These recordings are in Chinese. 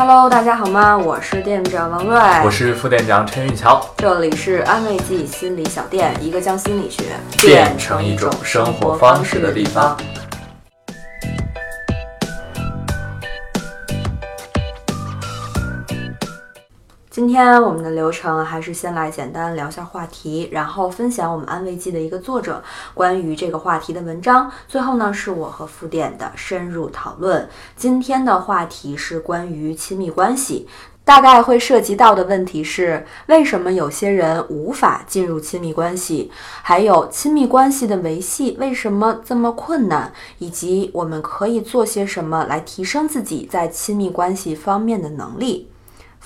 Hello，大家好吗？我是店长王瑞，我是副店长陈玉桥，这里是安慰剂心理小店，一个将心理学变成一种生活方式的地方。今天我们的流程还是先来简单聊一下话题，然后分享我们安慰剂的一个作者关于这个话题的文章，最后呢是我和副店的深入讨论。今天的话题是关于亲密关系，大概会涉及到的问题是：为什么有些人无法进入亲密关系？还有亲密关系的维系为什么这么困难？以及我们可以做些什么来提升自己在亲密关系方面的能力？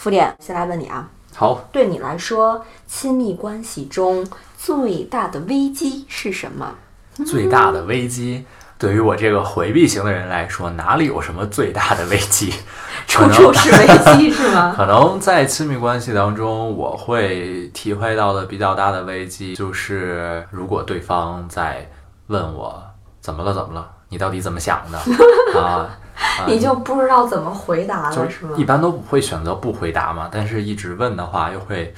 副点，先来问你啊，好，对你来说，亲密关系中最大的危机是什么？最大的危机，对于我这个回避型的人来说，哪里有什么最大的危机？处处是危机 是吗？可能在亲密关系当中，我会体会到的比较大的危机，就是如果对方在问我怎么了，怎么了，你到底怎么想的 啊？你就不知道怎么回答了，是吗？一般都不会选择不回答嘛，但是一直问的话，又会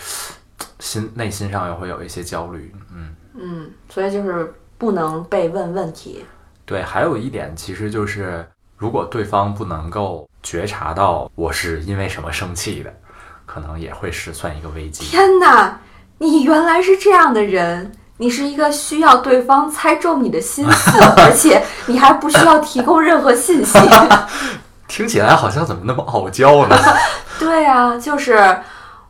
心内心上又会有一些焦虑，嗯嗯，所以就是不能被问问题。对，还有一点，其实就是如果对方不能够觉察到我是因为什么生气的，可能也会是算一个危机。天哪，你原来是这样的人。你是一个需要对方猜中你的心思，而且你还不需要提供任何信息。听起来好像怎么那么傲娇呢？对啊，就是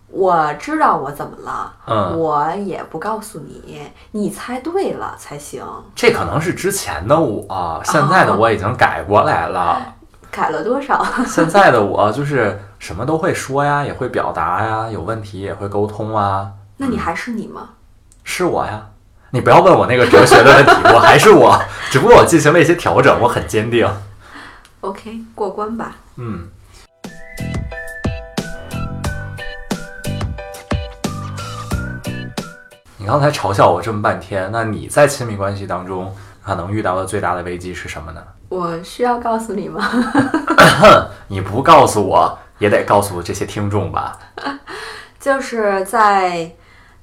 我知道我怎么了，嗯，我也不告诉你，你猜对了才行。这可能是之前的我，现在的我已经改过来了。改了多少？现在的我就是什么都会说呀，也会表达呀，有问题也会沟通啊。那你还是你吗？是我呀。你不要问我那个哲学的问题，我还是我，只不过我进行了一些调整，我很坚定。OK，过关吧。嗯。你刚才嘲笑我这么半天，那你在亲密关系当中可能遇到的最大的危机是什么呢？我需要告诉你吗？你不告诉我也得告诉这些听众吧。就是在。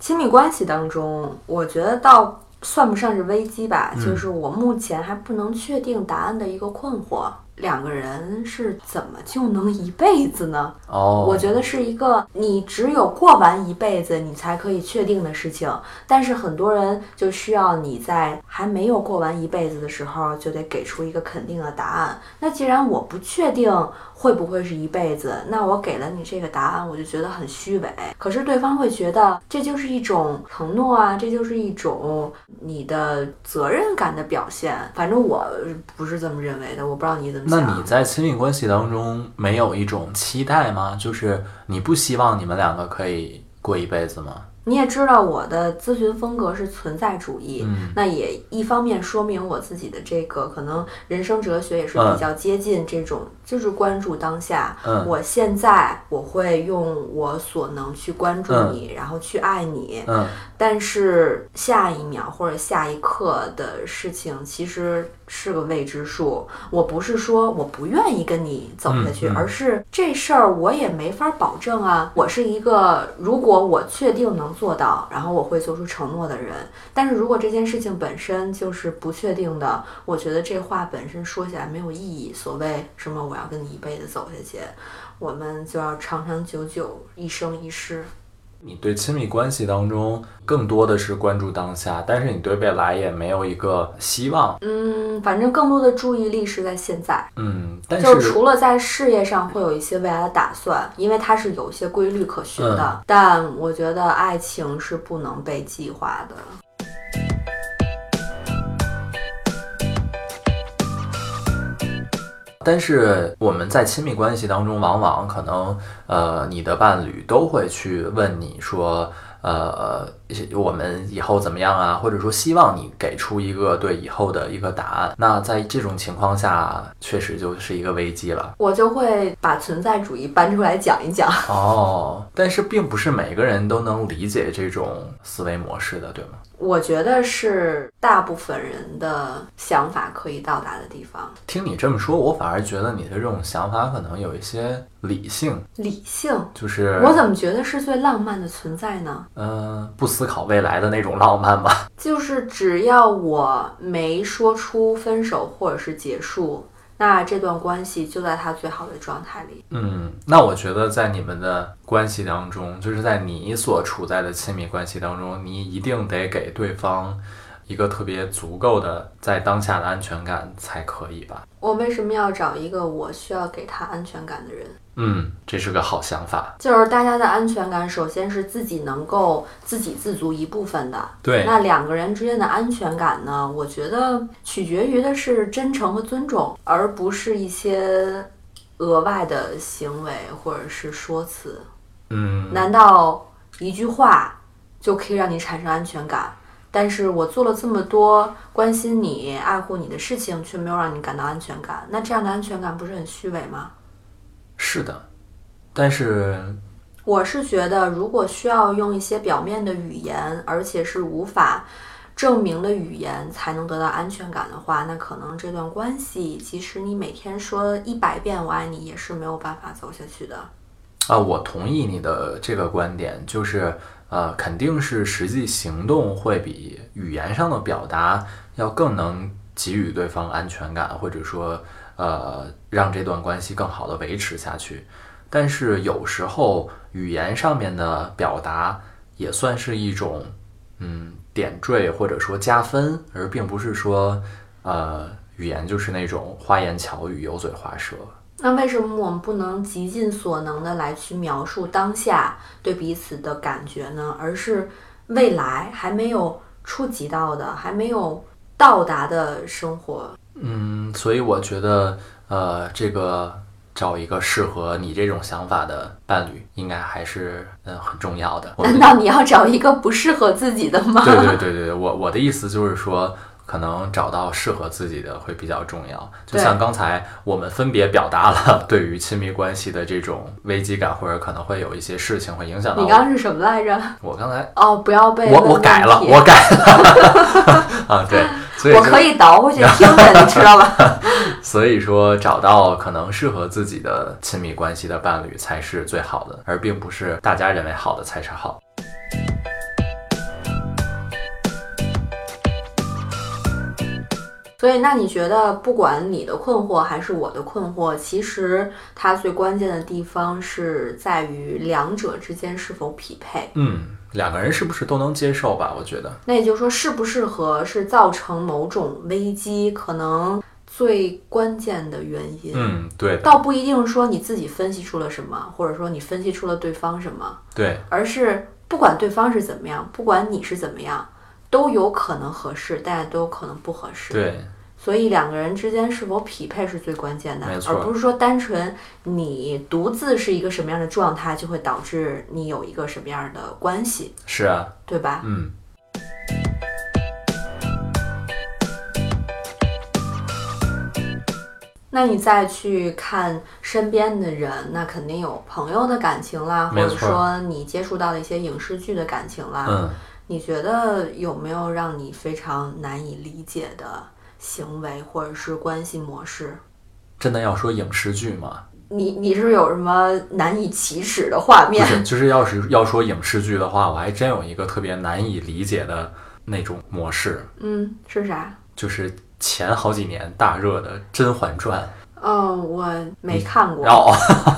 亲密关系当中，我觉得倒算不上是危机吧，就是我目前还不能确定答案的一个困惑。两个人是怎么就能一辈子呢？哦，我觉得是一个你只有过完一辈子，你才可以确定的事情。但是很多人就需要你在还没有过完一辈子的时候，就得给出一个肯定的答案。那既然我不确定会不会是一辈子，那我给了你这个答案，我就觉得很虚伪。可是对方会觉得这就是一种承诺啊，这就是一种你的责任感的表现。反正我不是这么认为的，我不知道你怎么想。那你在亲密关系当中没有一种期待吗？就是你不希望你们两个可以过一辈子吗？你也知道我的咨询风格是存在主义，那也一方面说明我自己的这个可能人生哲学也是比较接近这种，就是关注当下。我现在我会用我所能去关注你，然后去爱你。但是下一秒或者下一刻的事情其实是个未知数。我不是说我不愿意跟你走下去，而是这事儿我也没法保证啊。我是一个，如果我确定能做到，然后我会做出承诺的人。但是如果这件事情本身就是不确定的，我觉得这话本身说起来没有意义。所谓什么我要跟你一辈子走下去，我们就要长长久久，一生一世。你对亲密关系当中更多的是关注当下，但是你对未来也没有一个希望。嗯，反正更多的注意力是在现在。嗯，但是就除了在事业上会有一些未来的打算，因为它是有一些规律可循的。但我觉得爱情是不能被计划的。但是我们在亲密关系当中，往往可能，呃，你的伴侣都会去问你说，呃，我们以后怎么样啊？或者说希望你给出一个对以后的一个答案。那在这种情况下，确实就是一个危机了。我就会把存在主义搬出来讲一讲。哦，但是并不是每个人都能理解这种思维模式的，对吗？我觉得是大部分人的想法可以到达的地方。听你这么说，我反而觉得你的这种想法可能有一些理性。理性就是我怎么觉得是最浪漫的存在呢？嗯，不思考未来的那种浪漫吧。就是只要我没说出分手或者是结束。那这段关系就在他最好的状态里。嗯，那我觉得在你们的关系当中，就是在你所处在的亲密关系当中，你一定得给对方一个特别足够的在当下的安全感才可以吧？我为什么要找一个我需要给他安全感的人？嗯，这是个好想法。就是大家的安全感，首先是自己能够自给自足一部分的。对。那两个人之间的安全感呢？我觉得取决于的是真诚和尊重，而不是一些额外的行为或者是说辞。嗯。难道一句话就可以让你产生安全感？但是我做了这么多关心你、爱护你的事情，却没有让你感到安全感，那这样的安全感不是很虚伪吗？是的，但是我是觉得，如果需要用一些表面的语言，而且是无法证明的语言才能得到安全感的话，那可能这段关系，即使你每天说一百遍我爱你，也是没有办法走下去的。啊，我同意你的这个观点，就是呃，肯定是实际行动会比语言上的表达要更能给予对方安全感，或者说。呃，让这段关系更好的维持下去，但是有时候语言上面的表达也算是一种，嗯，点缀或者说加分，而并不是说，呃，语言就是那种花言巧语、油嘴滑舌。那为什么我们不能极尽所能的来去描述当下对彼此的感觉呢？而是未来还没有触及到的、还没有到达的生活？嗯，所以我觉得，呃，这个找一个适合你这种想法的伴侣，应该还是嗯很重要的。难道你要找一个不适合自己的吗？对对对对，我我的意思就是说。可能找到适合自己的会比较重要。就像刚才我们分别表达了 对于亲密关系的这种危机感，或者可能会有一些事情会影响到。你刚刚是什么来着？我刚才哦，不要被我我改了，我改了啊，对，所以我可以倒回去听的，你知道吧？所以说，找到可能适合自己的亲密关系的伴侣才是最好的，而并不是大家认为好的才是好。所以，那你觉得，不管你的困惑还是我的困惑，其实它最关键的地方是在于两者之间是否匹配。嗯，两个人是不是都能接受吧？我觉得。那也就是说，适不适合是造成某种危机可能最关键的原因。嗯，对。倒不一定说你自己分析出了什么，或者说你分析出了对方什么。对。而是不管对方是怎么样，不管你是怎么样。都有可能合适，但都有可能不合适。对，所以两个人之间是否匹配是最关键的，而不是说单纯你独自是一个什么样的状态，就会导致你有一个什么样的关系。是啊，对吧？嗯。那你再去看身边的人，那肯定有朋友的感情啦，或者说你接触到的一些影视剧的感情啦。嗯。你觉得有没有让你非常难以理解的行为或者是关系模式？真的要说影视剧吗？你你是有什么难以启齿的画面？不是，就是要是要说影视剧的话，我还真有一个特别难以理解的那种模式。嗯，是啥？就是前好几年大热的《甄嬛传》。嗯，我没看过。哦，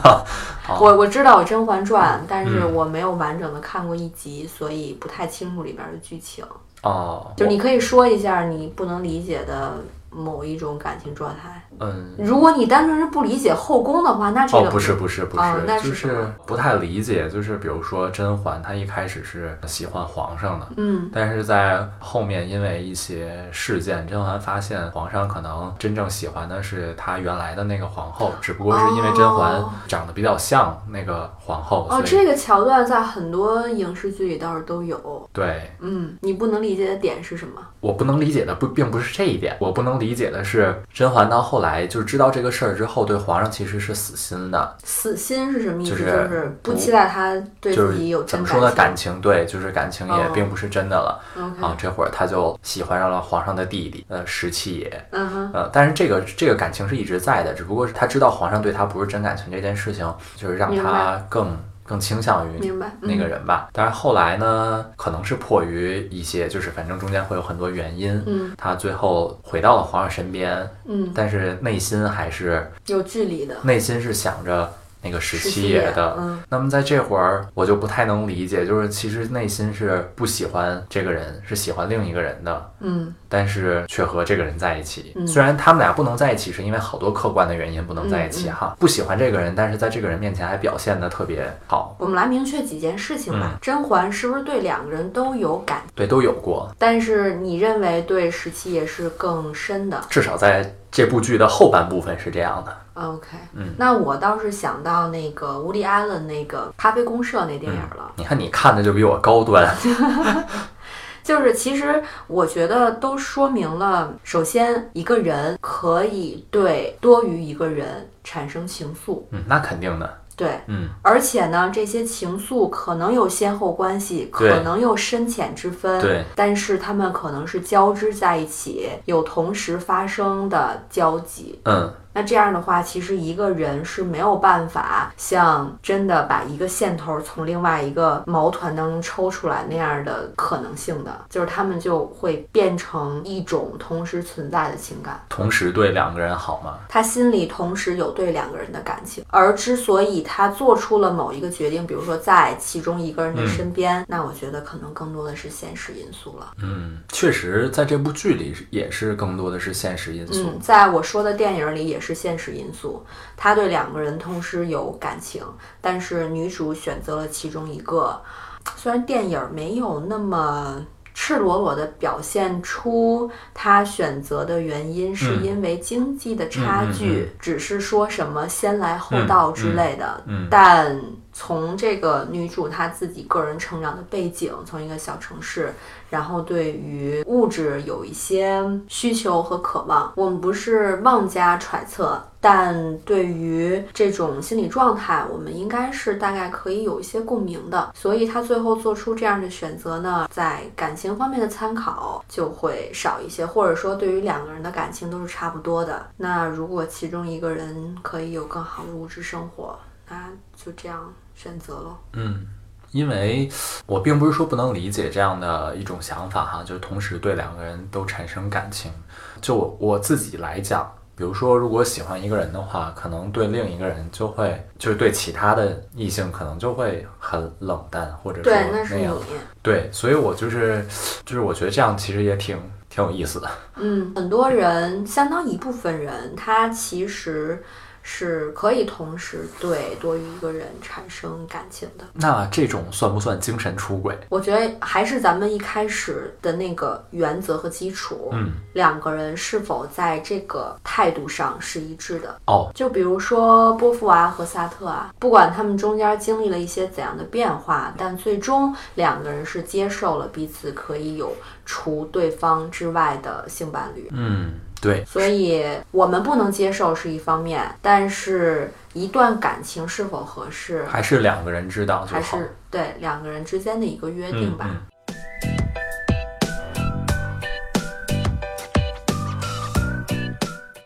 我我知道《甄嬛传》，但是我没有完整的看过一集，所以不太清楚里边的剧情。哦，就你可以说一下你不能理解的某一种感情状态。嗯，如果你单纯是不理解后宫的话，那这个不是不是不是，就是不太理解。就是比如说甄嬛，她一开始是喜欢皇上的，嗯，但是在后面因为一些事件，甄嬛发现皇上可能真正喜欢的是她原来的那个皇后，只不过是因为甄嬛长得比较像那个皇后。哦，这个桥段在很多影视剧里倒是都有。对，嗯，你不能理解的点是什么？我不能理解的不并不是这一点，我不能理解的是甄嬛到后来就是知道这个事儿之后，对皇上其实是死心的。死心是什么意思？就是不期待他对自己有怎么说呢？感情对，就是感情也并不是真的了。啊，这会儿他就喜欢上了皇上的弟弟，呃，十七爷。嗯哼。呃，但是这个这个感情是一直在的，只不过是他知道皇上对他不是真感情这件事情，就是让他更。更倾向于那个人吧，但是后来呢，可能是迫于一些，就是反正中间会有很多原因，嗯，他最后回到了皇上身边，嗯，但是内心还是有距离的，内心是想着。那个十七爷的，那么在这会儿我就不太能理解，就是其实内心是不喜欢这个人，是喜欢另一个人的，嗯，但是却和这个人在一起。虽然他们俩不能在一起，是因为好多客观的原因不能在一起哈。不喜欢这个人，但是在这个人面前还表现的特别好。我们来明确几件事情吧。甄嬛是不是对两个人都有感？对，都有过。但是你认为对十七爷是更深的？至少在这部剧的后半部分是这样的。OK，嗯，那我倒是想到那个乌利安伦那个《咖啡公社》那电影了。你看，你看的就比我高端。就是其实我觉得都说明了，首先一个人可以对多于一个人产生情愫。嗯，那肯定的。对，嗯，而且呢，这些情愫可能有先后关系，可能有深浅之分，对，但是他们可能是交织在一起，有同时发生的交集，嗯。那这样的话，其实一个人是没有办法像真的把一个线头从另外一个毛团当中抽出来那样的可能性的，就是他们就会变成一种同时存在的情感，同时对两个人好吗？他心里同时有对两个人的感情，而之所以他做出了某一个决定，比如说在其中一个人的身边，那我觉得可能更多的是现实因素了。嗯，确实，在这部剧里也是更多的是现实因素。嗯，在我说的电影里也。是现实因素，他对两个人同时有感情，但是女主选择了其中一个。虽然电影没有那么赤裸裸的表现出他选择的原因是因为经济的差距，只是说什么先来后到之类的，但。从这个女主她自己个人成长的背景，从一个小城市，然后对于物质有一些需求和渴望，我们不是妄加揣测，但对于这种心理状态，我们应该是大概可以有一些共鸣的。所以她最后做出这样的选择呢，在感情方面的参考就会少一些，或者说对于两个人的感情都是差不多的。那如果其中一个人可以有更好的物质生活，那就这样。选择了，嗯，因为我并不是说不能理解这样的一种想法哈，就是同时对两个人都产生感情。就我自己来讲，比如说如果喜欢一个人的话，可能对另一个人就会，就是对其他的异性可能就会很冷淡，或者说那样。对，所以我就是，就是我觉得这样其实也挺挺有意思的。嗯，很多人，相当一部分人，他其实。是可以同时对多于一个人产生感情的。那这种算不算精神出轨？我觉得还是咱们一开始的那个原则和基础。嗯，两个人是否在这个态度上是一致的？哦，就比如说波伏娃和萨特啊，不管他们中间经历了一些怎样的变化，但最终两个人是接受了彼此可以有除对方之外的性伴侣。嗯。对，所以我们不能接受是一方面，但是一段感情是否合适，还是两个人知道还是对两个人之间的一个约定吧。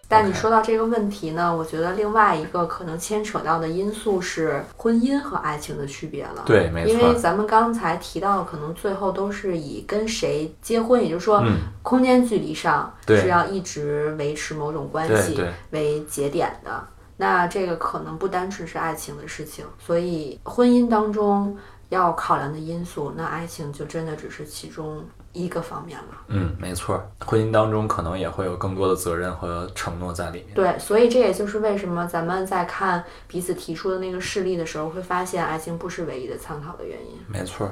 但你说到这个问题呢，我觉得另外一个可能牵扯到的因素是婚姻和爱情的区别了。对，没错。因为咱们刚才提到，可能最后都是以跟谁结婚，也就是说，空间距离上是要一直维持某种关系为节点的。那这个可能不单纯是爱情的事情，所以婚姻当中。要考量的因素，那爱情就真的只是其中一个方面了。嗯，没错，婚姻当中可能也会有更多的责任和承诺在里面。对，所以这也就是为什么咱们在看彼此提出的那个事例的时候，会发现爱情不是唯一的参考的原因。没错。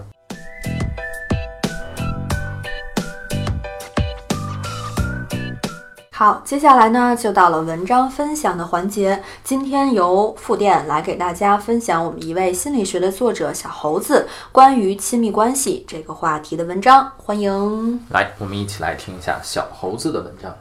好，接下来呢，就到了文章分享的环节。今天由副店来给大家分享我们一位心理学的作者小猴子关于亲密关系这个话题的文章。欢迎来，我们一起来听一下小猴子的文章。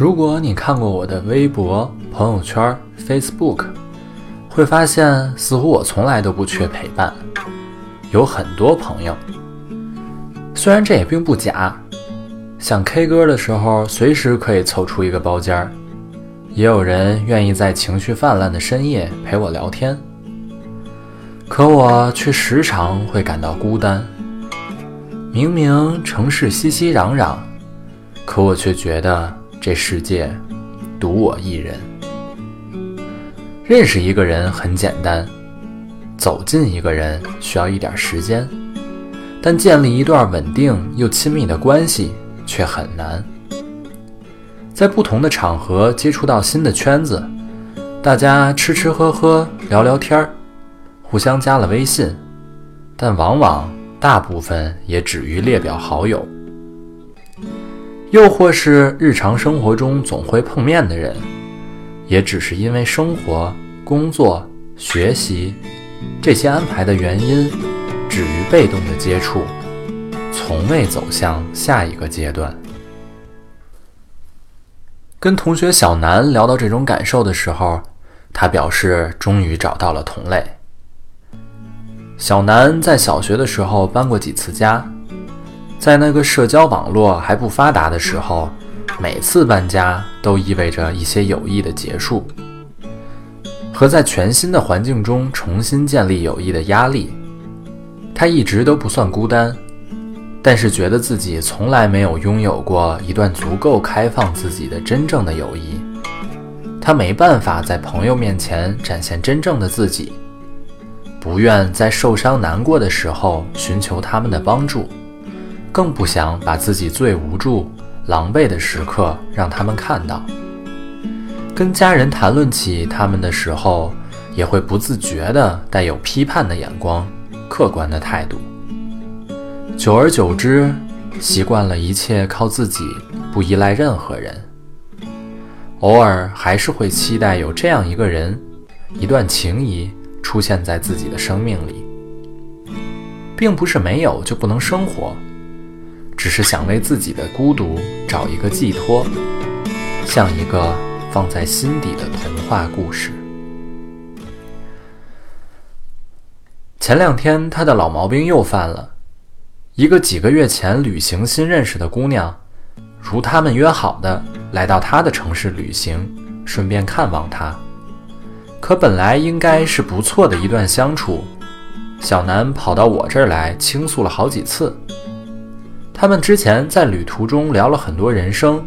如果你看过我的微博、朋友圈、Facebook，会发现似乎我从来都不缺陪伴，有很多朋友。虽然这也并不假，想 K 歌的时候随时可以凑出一个包间儿，也有人愿意在情绪泛滥的深夜陪我聊天。可我却时常会感到孤单。明明城市熙熙攘攘，可我却觉得。这世界独我一人。认识一个人很简单，走近一个人需要一点时间，但建立一段稳定又亲密的关系却很难。在不同的场合接触到新的圈子，大家吃吃喝喝聊聊天儿，互相加了微信，但往往大部分也止于列表好友。又或是日常生活中总会碰面的人，也只是因为生活、工作、学习这些安排的原因，止于被动的接触，从未走向下一个阶段。跟同学小南聊到这种感受的时候，他表示终于找到了同类。小南在小学的时候搬过几次家。在那个社交网络还不发达的时候，每次搬家都意味着一些友谊的结束，和在全新的环境中重新建立友谊的压力。他一直都不算孤单，但是觉得自己从来没有拥有过一段足够开放自己的真正的友谊。他没办法在朋友面前展现真正的自己，不愿在受伤难过的时候寻求他们的帮助。更不想把自己最无助、狼狈的时刻让他们看到。跟家人谈论起他们的时候，也会不自觉地带有批判的眼光、客观的态度。久而久之，习惯了一切靠自己，不依赖任何人。偶尔还是会期待有这样一个人、一段情谊出现在自己的生命里，并不是没有就不能生活。只是想为自己的孤独找一个寄托，像一个放在心底的童话故事。前两天他的老毛病又犯了，一个几个月前旅行新认识的姑娘，如他们约好的来到他的城市旅行，顺便看望他。可本来应该是不错的一段相处，小南跑到我这儿来倾诉了好几次。他们之前在旅途中聊了很多人生，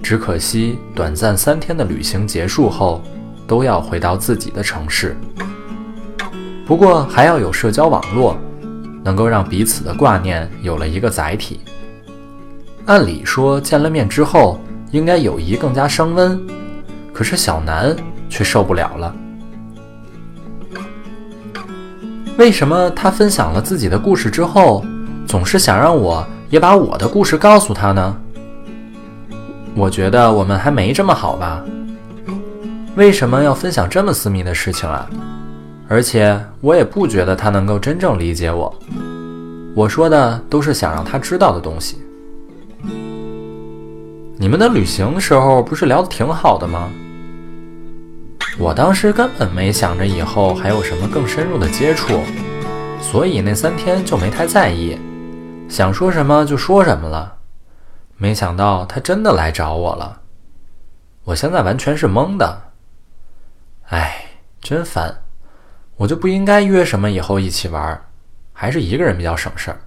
只可惜短暂三天的旅行结束后，都要回到自己的城市。不过还要有社交网络，能够让彼此的挂念有了一个载体。按理说见了面之后，应该友谊更加升温，可是小南却受不了了。为什么他分享了自己的故事之后，总是想让我？也把我的故事告诉他呢。我觉得我们还没这么好吧？为什么要分享这么私密的事情啊？而且我也不觉得他能够真正理解我。我说的都是想让他知道的东西。你们的旅行时候不是聊得挺好的吗？我当时根本没想着以后还有什么更深入的接触，所以那三天就没太在意。想说什么就说什么了，没想到他真的来找我了，我现在完全是懵的。哎，真烦，我就不应该约什么以后一起玩，还是一个人比较省事儿。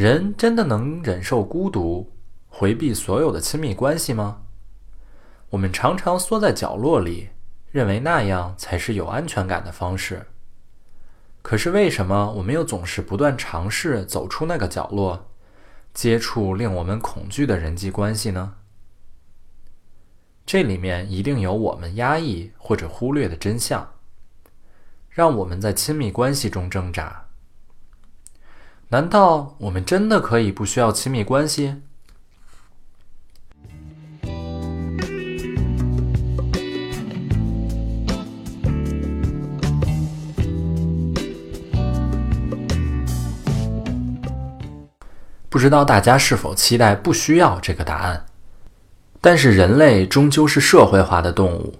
人真的能忍受孤独，回避所有的亲密关系吗？我们常常缩在角落里，认为那样才是有安全感的方式。可是为什么我们又总是不断尝试走出那个角落，接触令我们恐惧的人际关系呢？这里面一定有我们压抑或者忽略的真相，让我们在亲密关系中挣扎。难道我们真的可以不需要亲密关系？不知道大家是否期待不需要这个答案？但是人类终究是社会化的动物，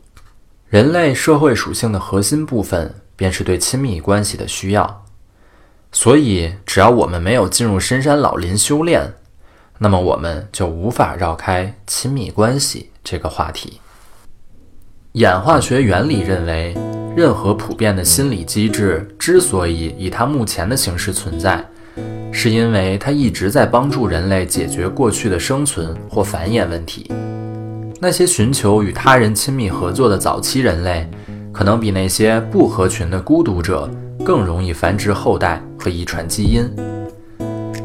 人类社会属性的核心部分便是对亲密关系的需要。所以，只要我们没有进入深山老林修炼，那么我们就无法绕开亲密关系这个话题。演化学原理认为，任何普遍的心理机制之所以以它目前的形式存在，是因为它一直在帮助人类解决过去的生存或繁衍问题。那些寻求与他人亲密合作的早期人类，可能比那些不合群的孤独者。更容易繁殖后代和遗传基因。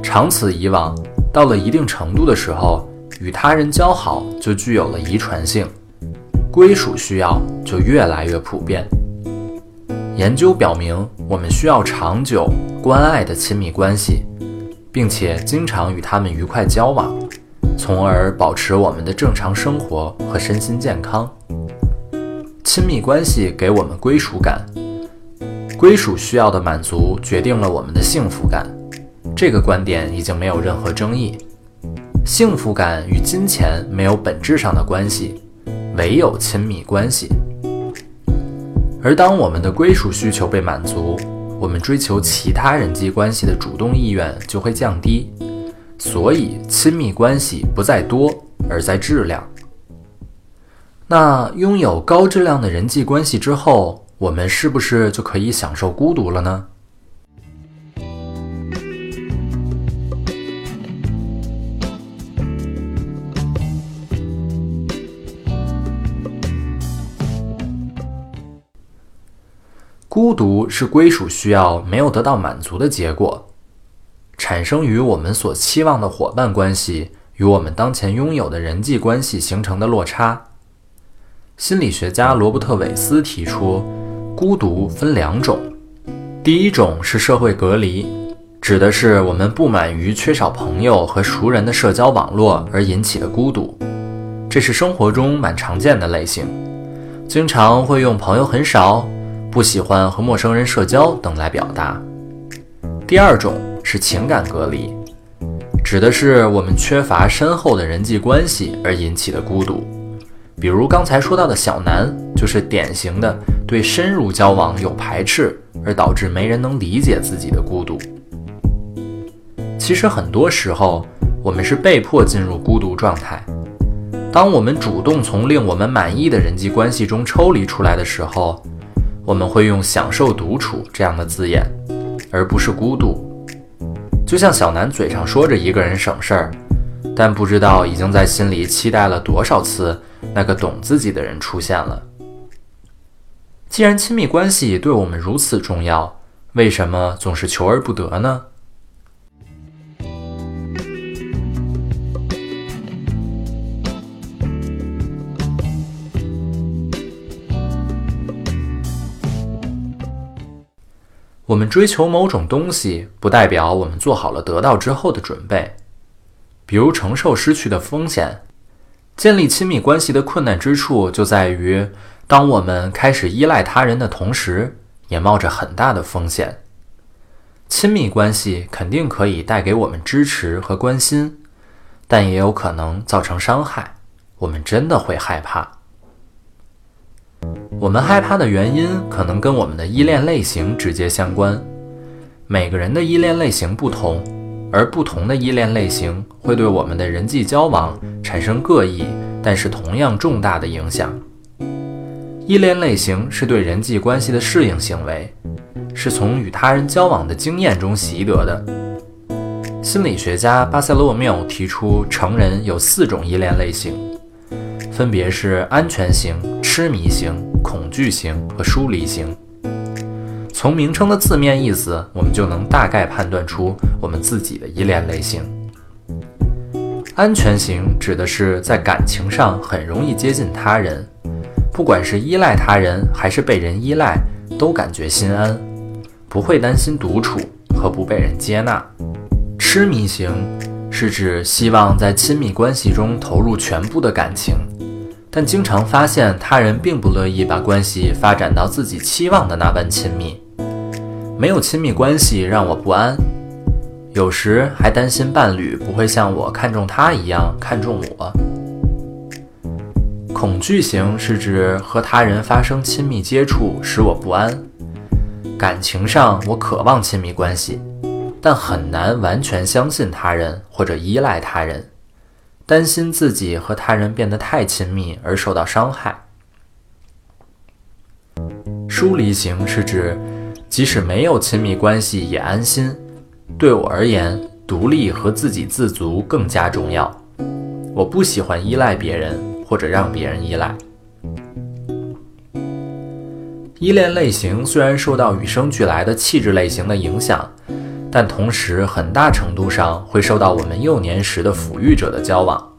长此以往，到了一定程度的时候，与他人交好就具有了遗传性，归属需要就越来越普遍。研究表明，我们需要长久关爱的亲密关系，并且经常与他们愉快交往，从而保持我们的正常生活和身心健康。亲密关系给我们归属感。归属需要的满足决定了我们的幸福感，这个观点已经没有任何争议。幸福感与金钱没有本质上的关系，唯有亲密关系。而当我们的归属需求被满足，我们追求其他人际关系的主动意愿就会降低。所以，亲密关系不在多，而在质量。那拥有高质量的人际关系之后，我们是不是就可以享受孤独了呢？孤独是归属需要没有得到满足的结果，产生于我们所期望的伙伴关系与我们当前拥有的人际关系形成的落差。心理学家罗伯特·韦斯提出。孤独分两种，第一种是社会隔离，指的是我们不满于缺少朋友和熟人的社交网络而引起的孤独，这是生活中蛮常见的类型，经常会用朋友很少、不喜欢和陌生人社交等来表达。第二种是情感隔离，指的是我们缺乏深厚的人际关系而引起的孤独。比如刚才说到的小南，就是典型的对深入交往有排斥，而导致没人能理解自己的孤独。其实很多时候，我们是被迫进入孤独状态。当我们主动从令我们满意的人际关系中抽离出来的时候，我们会用“享受独处”这样的字眼，而不是孤独。就像小南嘴上说着一个人省事儿，但不知道已经在心里期待了多少次。那个懂自己的人出现了。既然亲密关系对我们如此重要，为什么总是求而不得呢？我们追求某种东西，不代表我们做好了得到之后的准备，比如承受失去的风险。建立亲密关系的困难之处就在于，当我们开始依赖他人的同时，也冒着很大的风险。亲密关系肯定可以带给我们支持和关心，但也有可能造成伤害。我们真的会害怕。我们害怕的原因可能跟我们的依恋类型直接相关。每个人的依恋类型不同。而不同的依恋类型会对我们的人际交往产生各异，但是同样重大的影响。依恋类型是对人际关系的适应行为，是从与他人交往的经验中习得的。心理学家巴塞洛缪提出，成人有四种依恋类型，分别是安全型、痴迷型、恐惧型和疏离型。从名称的字面意思，我们就能大概判断出我们自己的依恋类型。安全型指的是在感情上很容易接近他人，不管是依赖他人还是被人依赖，都感觉心安，不会担心独处和不被人接纳。痴迷型是指希望在亲密关系中投入全部的感情，但经常发现他人并不乐意把关系发展到自己期望的那般亲密。没有亲密关系让我不安。有时还担心伴侣不会像我看中他一样看重我。恐惧型是指和他人发生亲密接触使我不安，感情上我渴望亲密关系，但很难完全相信他人或者依赖他人，担心自己和他人变得太亲密而受到伤害。疏离型是指即使没有亲密关系也安心。对我而言，独立和自给自足更加重要。我不喜欢依赖别人或者让别人依赖。依恋类型虽然受到与生俱来的气质类型的影响，但同时很大程度上会受到我们幼年时的抚育者的交往。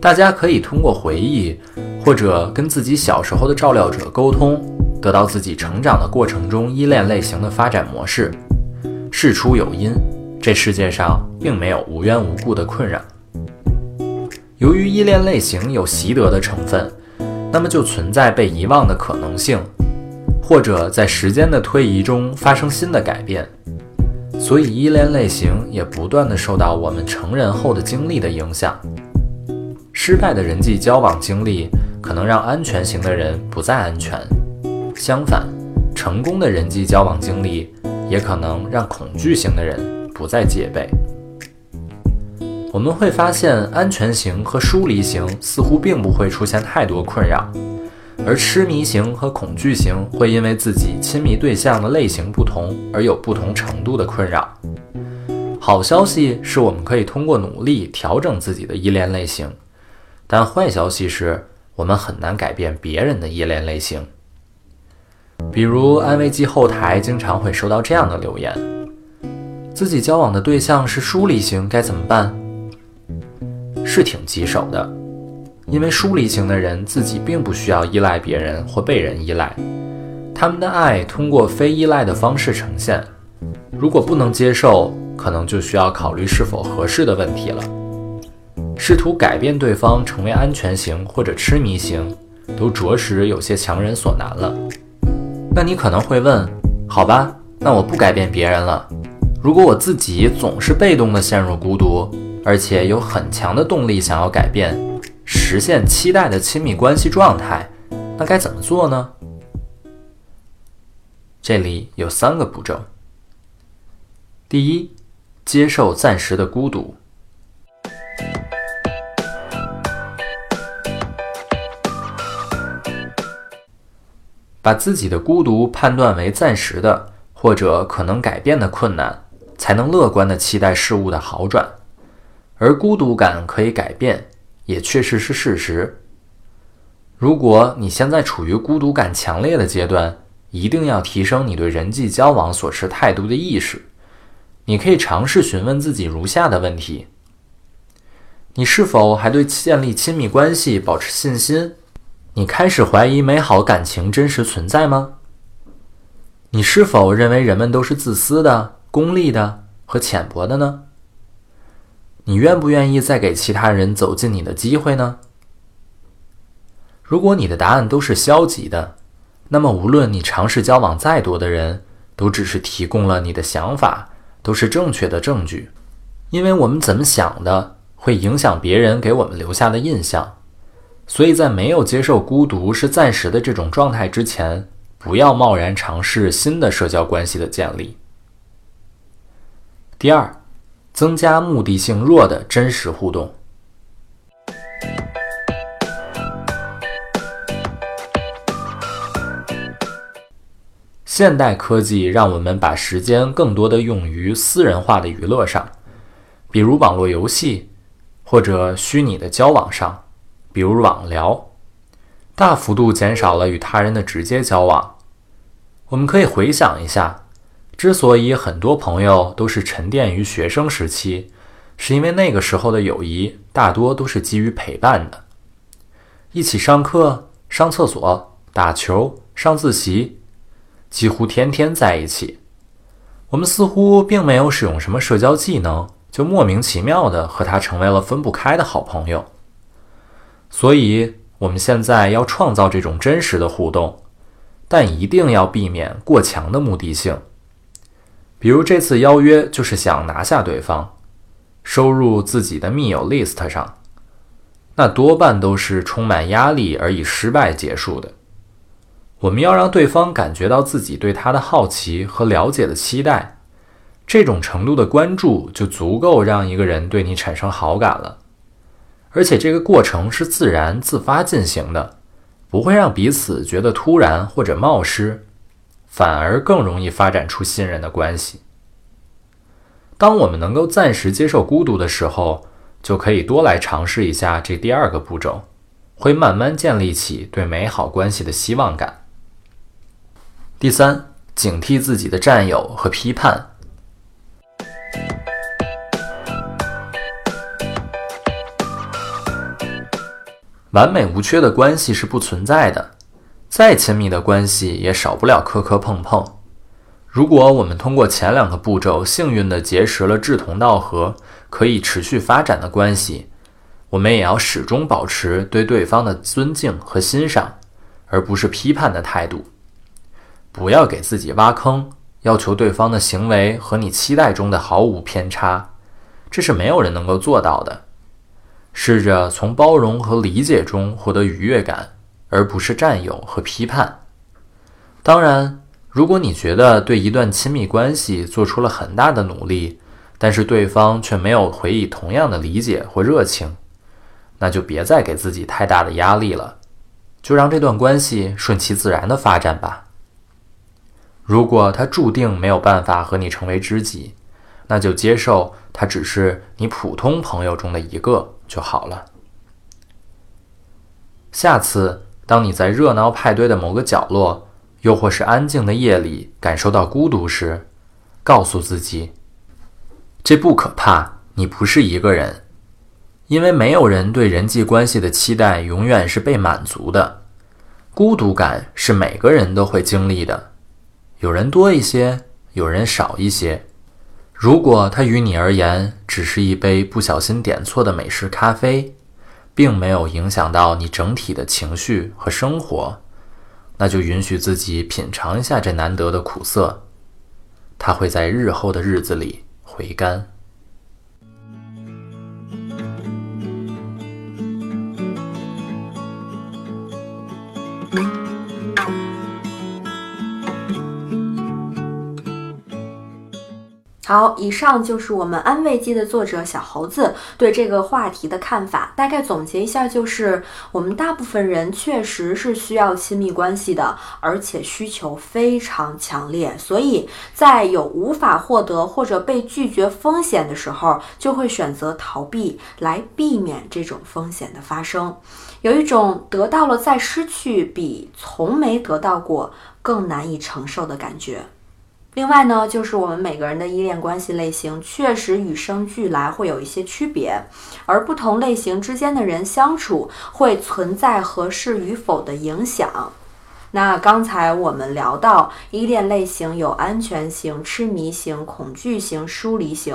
大家可以通过回忆，或者跟自己小时候的照料者沟通，得到自己成长的过程中依恋类型的发展模式。事出有因，这世界上并没有无缘无故的困扰。由于依恋类型有习得的成分，那么就存在被遗忘的可能性，或者在时间的推移中发生新的改变。所以，依恋类型也不断的受到我们成人后的经历的影响。失败的人际交往经历可能让安全型的人不再安全，相反，成功的人际交往经历。也可能让恐惧型的人不再戒备。我们会发现，安全型和疏离型似乎并不会出现太多困扰，而痴迷型和恐惧型会因为自己亲密对象的类型不同而有不同程度的困扰。好消息是我们可以通过努力调整自己的依恋类型，但坏消息是我们很难改变别人的依恋类型。比如安慰剂后台经常会收到这样的留言：自己交往的对象是疏离型，该怎么办？是挺棘手的，因为疏离型的人自己并不需要依赖别人或被人依赖，他们的爱通过非依赖的方式呈现。如果不能接受，可能就需要考虑是否合适的问题了。试图改变对方成为安全型或者痴迷型，都着实有些强人所难了。那你可能会问，好吧，那我不改变别人了。如果我自己总是被动的陷入孤独，而且有很强的动力想要改变，实现期待的亲密关系状态，那该怎么做呢？这里有三个步骤。第一，接受暂时的孤独。把自己的孤独判断为暂时的或者可能改变的困难，才能乐观地期待事物的好转。而孤独感可以改变，也确实是事实。如果你现在处于孤独感强烈的阶段，一定要提升你对人际交往所持态度的意识。你可以尝试询问自己如下的问题：你是否还对建立亲密关系保持信心？你开始怀疑美好感情真实存在吗？你是否认为人们都是自私的、功利的和浅薄的呢？你愿不愿意再给其他人走进你的机会呢？如果你的答案都是消极的，那么无论你尝试交往再多的人，都只是提供了你的想法，都是正确的证据，因为我们怎么想的会影响别人给我们留下的印象。所以在没有接受孤独是暂时的这种状态之前，不要贸然尝试新的社交关系的建立。第二，增加目的性弱的真实互动。现代科技让我们把时间更多的用于私人化的娱乐上，比如网络游戏，或者虚拟的交往上，比如网聊，大幅度减少了与他人的直接交往。我们可以回想一下，之所以很多朋友都是沉淀于学生时期，是因为那个时候的友谊大多都是基于陪伴的，一起上课、上厕所、打球、上自习，几乎天天在一起。我们似乎并没有使用什么社交技能。就莫名其妙的和他成为了分不开的好朋友，所以我们现在要创造这种真实的互动，但一定要避免过强的目的性。比如这次邀约就是想拿下对方，收入自己的密友 list 上，那多半都是充满压力而以失败结束的。我们要让对方感觉到自己对他的好奇和了解的期待。这种程度的关注就足够让一个人对你产生好感了，而且这个过程是自然自发进行的，不会让彼此觉得突然或者冒失，反而更容易发展出信任的关系。当我们能够暂时接受孤独的时候，就可以多来尝试一下这第二个步骤，会慢慢建立起对美好关系的希望感。第三，警惕自己的占有和批判。完美无缺的关系是不存在的，再亲密的关系也少不了磕磕碰碰。如果我们通过前两个步骤幸运地结识了志同道合、可以持续发展的关系，我们也要始终保持对对方的尊敬和欣赏，而不是批判的态度。不要给自己挖坑，要求对方的行为和你期待中的毫无偏差，这是没有人能够做到的。试着从包容和理解中获得愉悦感，而不是占有和批判。当然，如果你觉得对一段亲密关系做出了很大的努力，但是对方却没有回以同样的理解或热情，那就别再给自己太大的压力了，就让这段关系顺其自然的发展吧。如果他注定没有办法和你成为知己，那就接受他只是你普通朋友中的一个。就好了。下次，当你在热闹派对的某个角落，又或是安静的夜里感受到孤独时，告诉自己：这不可怕，你不是一个人。因为没有人对人际关系的期待永远是被满足的。孤独感是每个人都会经历的，有人多一些，有人少一些。如果它于你而言只是一杯不小心点错的美式咖啡，并没有影响到你整体的情绪和生活，那就允许自己品尝一下这难得的苦涩，它会在日后的日子里回甘。好，以上就是我们安慰剂的作者小猴子对这个话题的看法。大概总结一下，就是我们大部分人确实是需要亲密关系的，而且需求非常强烈，所以在有无法获得或者被拒绝风险的时候，就会选择逃避来避免这种风险的发生。有一种得到了再失去，比从没得到过更难以承受的感觉。另外呢，就是我们每个人的依恋关系类型确实与生俱来会有一些区别，而不同类型之间的人相处会存在合适与否的影响。那刚才我们聊到依恋类型有安全型、痴迷型、恐惧型、疏离型。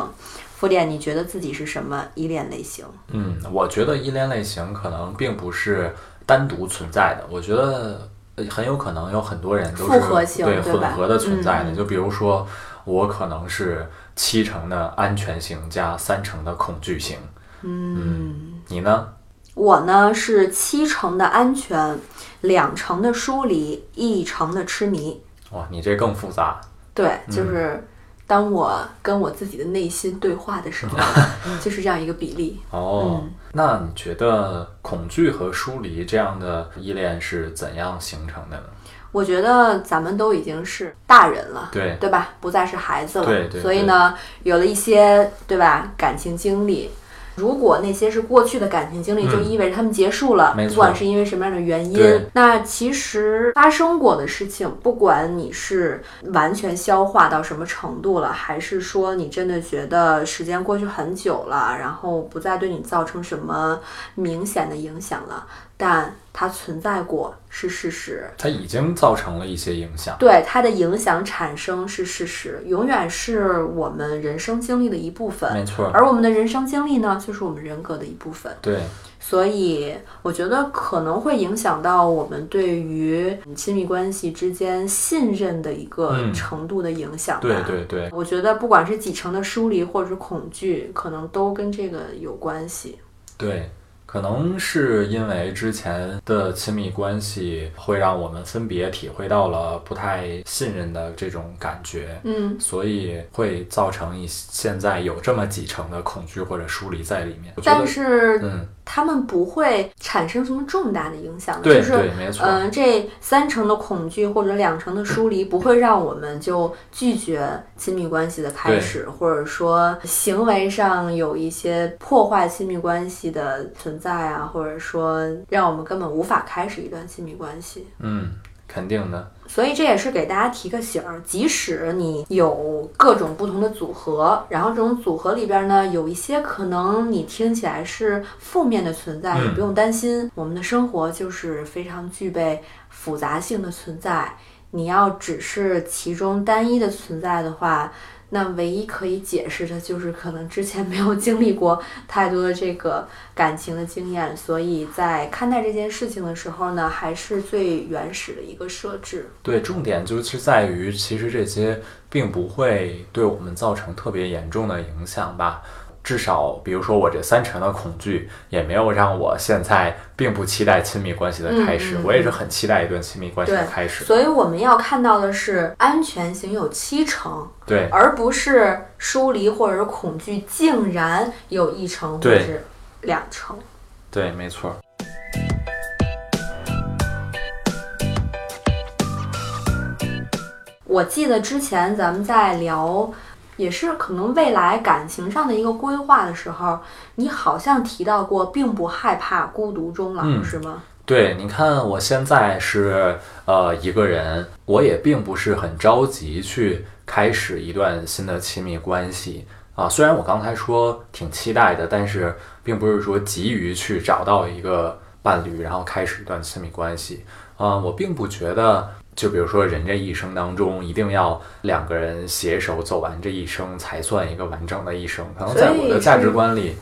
傅恋，你觉得自己是什么依恋类型？嗯，我觉得依恋类型可能并不是单独存在的，我觉得。很有可能有很多人都是对混合的存在的，就比如说我可能是七成的安全型加三成的恐惧型，嗯，你呢？我呢是七成的安全，两成的疏离，一成的痴迷。哇，你这更复杂。对，就是。当我跟我自己的内心对话的时候，就是这样一个比例。哦，那你觉得恐惧和疏离这样的依恋是怎样形成的呢？我觉得咱们都已经是大人了，对对吧？不再是孩子了，对对。所以呢，有了一些对吧感情经历。如果那些是过去的感情经历，就意味着他们结束了，不管是因为什么样的原因。那其实发生过的事情，不管你是完全消化到什么程度了，还是说你真的觉得时间过去很久了，然后不再对你造成什么明显的影响了。但它存在过是事实，它已经造成了一些影响。对它的影响产生是事实，永远是我们人生经历的一部分。没错，而我们的人生经历呢，就是我们人格的一部分。对，所以我觉得可能会影响到我们对于亲密关系之间信任的一个程度的影响。对对对，我觉得不管是几成的疏离或者是恐惧，可能都跟这个有关系。对。可能是因为之前的亲密关系会让我们分别体会到了不太信任的这种感觉，嗯，所以会造成一现在有这么几成的恐惧或者疏离在里面。但是，嗯。他们不会产生什么重大的影响，就是嗯，这三成的恐惧或者两成的疏离不会让我们就拒绝亲密关系的开始，或者说行为上有一些破坏亲密关系的存在啊，或者说让我们根本无法开始一段亲密关系。嗯。肯定的，所以这也是给大家提个醒儿，即使你有各种不同的组合，然后这种组合里边呢，有一些可能你听起来是负面的存在，也不用担心，我们的生活就是非常具备复杂性的存在。你要只是其中单一的存在的话。那唯一可以解释的就是可能之前没有经历过太多的这个感情的经验，所以在看待这件事情的时候呢，还是最原始的一个设置。对，重点就是在于，其实这些并不会对我们造成特别严重的影响吧。至少，比如说我这三成的恐惧，也没有让我现在并不期待亲密关系的开始。我也是很期待一段亲密关系的开始。所以我们要看到的是安全型有七成，对，而不是疏离或者是恐惧竟然有一成或者是两成。对，没错。我记得之前咱们在聊。也是可能未来感情上的一个规划的时候，你好像提到过，并不害怕孤独终老，是吗？对，你看我现在是呃一个人，我也并不是很着急去开始一段新的亲密关系啊。虽然我刚才说挺期待的，但是并不是说急于去找到一个伴侣，然后开始一段亲密关系啊。我并不觉得。就比如说，人这一生当中，一定要两个人携手走完这一生，才算一个完整的一生。可能在我的价值观里，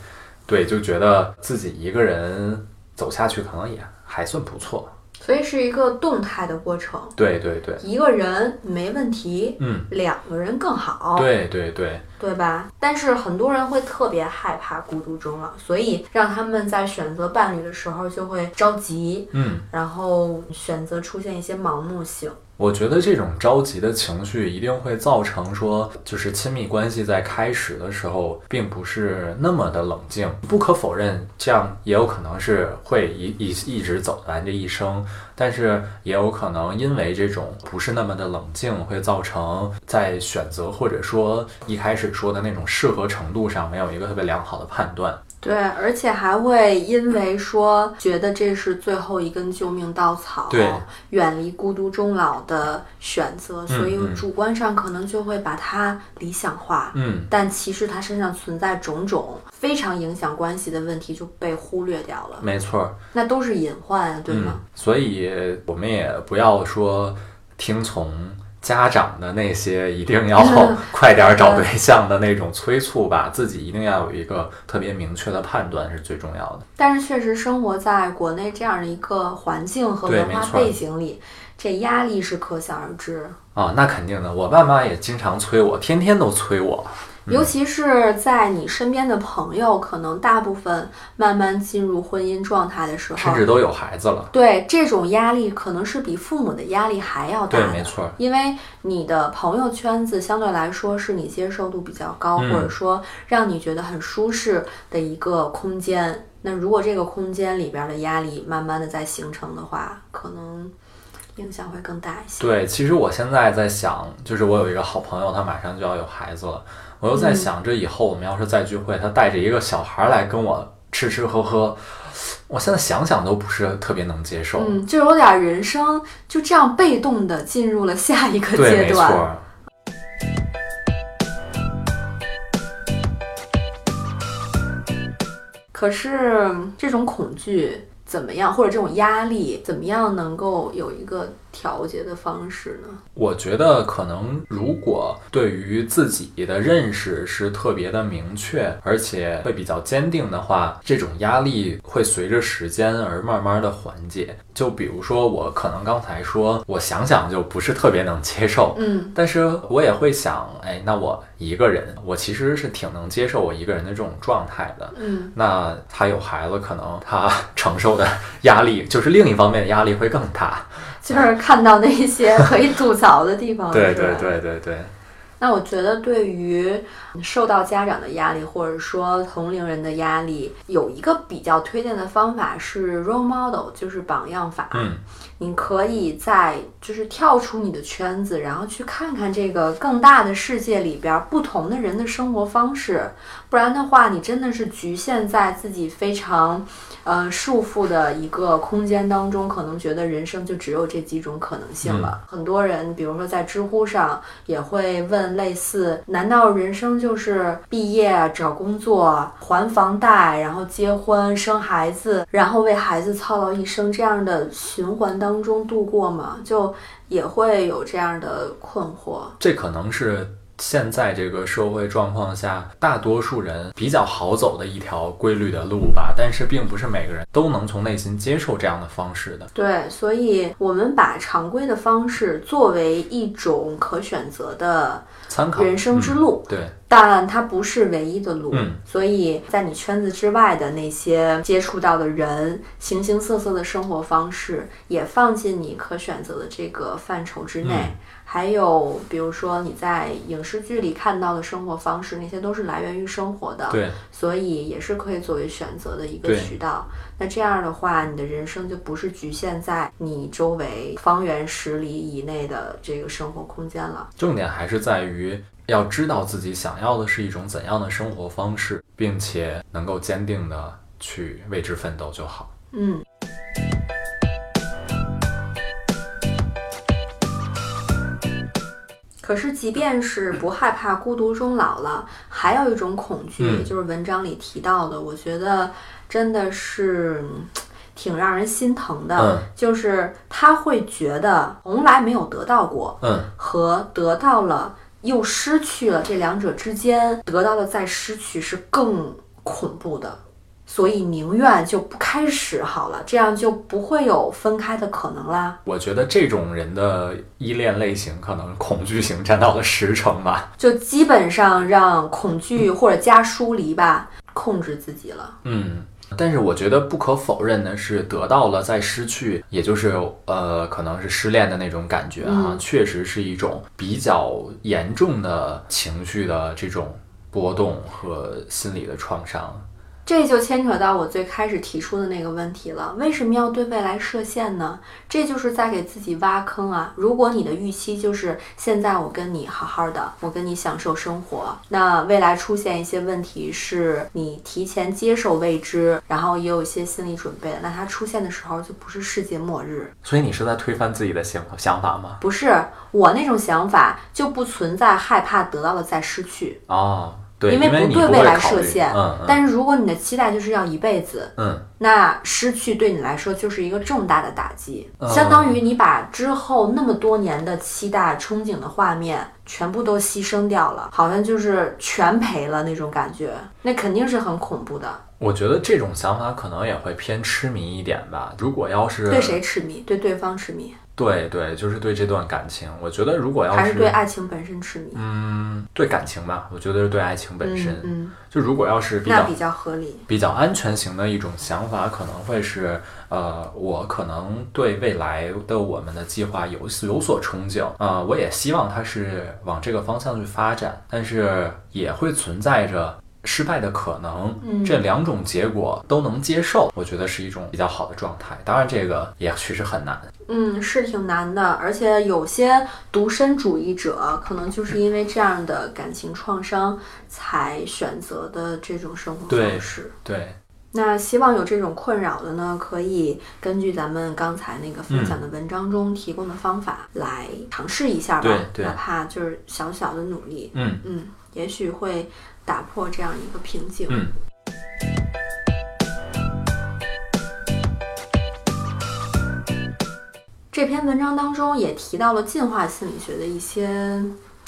对，就觉得自己一个人走下去，可能也还算不错。所以是一个动态的过程。对对对，一个人没问题，嗯，两个人更好。对对对，对吧？但是很多人会特别害怕孤独终老，所以让他们在选择伴侣的时候就会着急，嗯，然后选择出现一些盲目性。我觉得这种着急的情绪一定会造成说，就是亲密关系在开始的时候并不是那么的冷静。不可否认，这样也有可能是会一一一直走完这一生，但是也有可能因为这种不是那么的冷静，会造成在选择或者说一开始说的那种适合程度上没有一个特别良好的判断。对，而且还会因为说觉得这是最后一根救命稻草，对，远离孤独终老的选择，所以主观上可能就会把它理想化，嗯，但其实他身上存在种种非常影响关系的问题就被忽略掉了，没错，那都是隐患啊，对吗？所以我们也不要说听从。家长的那些一定要快点找对象的那种催促吧，自己一定要有一个特别明确的判断是最重要的。但是确实生活在国内这样的一个环境和文化背景里，这压力是可想而知啊。那肯定的，我爸妈也经常催我，天天都催我。尤其是在你身边的朋友，可能大部分慢慢进入婚姻状态的时候，甚至都有孩子了。对这种压力，可能是比父母的压力还要大。对，没错。因为你的朋友圈子相对来说是你接受度比较高，或者说让你觉得很舒适的一个空间。那如果这个空间里边的压力慢慢的在形成的话，可能影响会更大一些。对，其实我现在在想，就是我有一个好朋友，他马上就要有孩子了，我又在想，这以后我们要是再聚会，他带着一个小孩来跟我吃吃喝喝，我现在想想都不是特别能接受。嗯，就有点人生就这样被动的进入了下一个阶段。可是这种恐惧怎么样，或者这种压力怎么样，能够有一个？调节的方式呢？我觉得可能，如果对于自己的认识是特别的明确，而且会比较坚定的话，这种压力会随着时间而慢慢的缓解。就比如说，我可能刚才说，我想想就不是特别能接受，嗯，但是我也会想，哎，那我一个人，我其实是挺能接受我一个人的这种状态的，嗯，那他有孩子，可能他承受的压力就是另一方面的压力会更大。就是看到那些可以吐槽的地方，对对对对对。那我觉得，对于受到家长的压力，或者说同龄人的压力，有一个比较推荐的方法是 role model，就是榜样法。嗯。你可以在就是跳出你的圈子，然后去看看这个更大的世界里边不同的人的生活方式，不然的话，你真的是局限在自己非常，呃束缚的一个空间当中，可能觉得人生就只有这几种可能性了。很多人，比如说在知乎上也会问类似：难道人生就是毕业、找工作、还房贷，然后结婚、生孩子，然后为孩子操劳一生这样的循环当？中度过吗，就也会有这样的困惑。这可能是现在这个社会状况下，大多数人比较好走的一条规律的路吧。但是，并不是每个人都能从内心接受这样的方式的。对，所以我们把常规的方式作为一种可选择的。参考人生之路，对，但它不是唯一的路。嗯，所以在你圈子之外的那些接触到的人，形形色色的生活方式，也放进你可选择的这个范畴之内。还有，比如说你在影视剧里看到的生活方式，那些都是来源于生活的，对，所以也是可以作为选择的一个渠道。那这样的话，你的人生就不是局限在你周围方圆十里以内的这个生活空间了。重点还是在于要知道自己想要的是一种怎样的生活方式，并且能够坚定的去为之奋斗就好。嗯。可是，即便是不害怕孤独终老了，还有一种恐惧，就是文章里提到的，我觉得真的是挺让人心疼的。就是他会觉得从来没有得到过，嗯，和得到了又失去了这两者之间，得到了再失去是更恐怖的。所以宁愿就不开始好了，这样就不会有分开的可能啦。我觉得这种人的依恋类型可能恐惧型占到了十成吧，就基本上让恐惧或者加疏离吧控制自己了。嗯，但是我觉得不可否认的是，得到了再失去，也就是呃，可能是失恋的那种感觉哈，确实是一种比较严重的情绪的这种波动和心理的创伤。这就牵扯到我最开始提出的那个问题了，为什么要对未来设限呢？这就是在给自己挖坑啊！如果你的预期就是现在我跟你好好的，我跟你享受生活，那未来出现一些问题，是你提前接受未知，然后也有一些心理准备的，那它出现的时候就不是世界末日。所以你是在推翻自己的想想法吗？不是，我那种想法就不存在害怕得到了再失去哦。因为不对未来设限，嗯，但是如果你的期待就是要一辈子，嗯，那失去对你来说就是一个重大的打击，相当于你把之后那么多年的期待、憧憬的画面全部都牺牲掉了，好像就是全赔了那种感觉，那肯定是很恐怖的。我觉得这种想法可能也会偏痴迷一点吧。如果要是对谁痴迷，对对方痴迷。对对，就是对这段感情，我觉得如果要是还是对爱情本身痴迷，嗯，对感情吧，我觉得是对爱情本身，嗯，就如果要是比较比较合理、比较安全型的一种想法，可能会是，呃，我可能对未来的我们的计划有有所憧憬。啊，我也希望它是往这个方向去发展，但是也会存在着失败的可能，这两种结果都能接受，我觉得是一种比较好的状态。当然，这个也确实很难。嗯，是挺难的，而且有些独身主义者可能就是因为这样的感情创伤才选择的这种生活方式。对。那希望有这种困扰的呢，可以根据咱们刚才那个分享的文章中提供的方法来尝试一下吧，对哪怕就是小小的努力。嗯嗯，也许会。打破这样一个瓶颈。嗯。这篇文章当中也提到了进化心理学的一些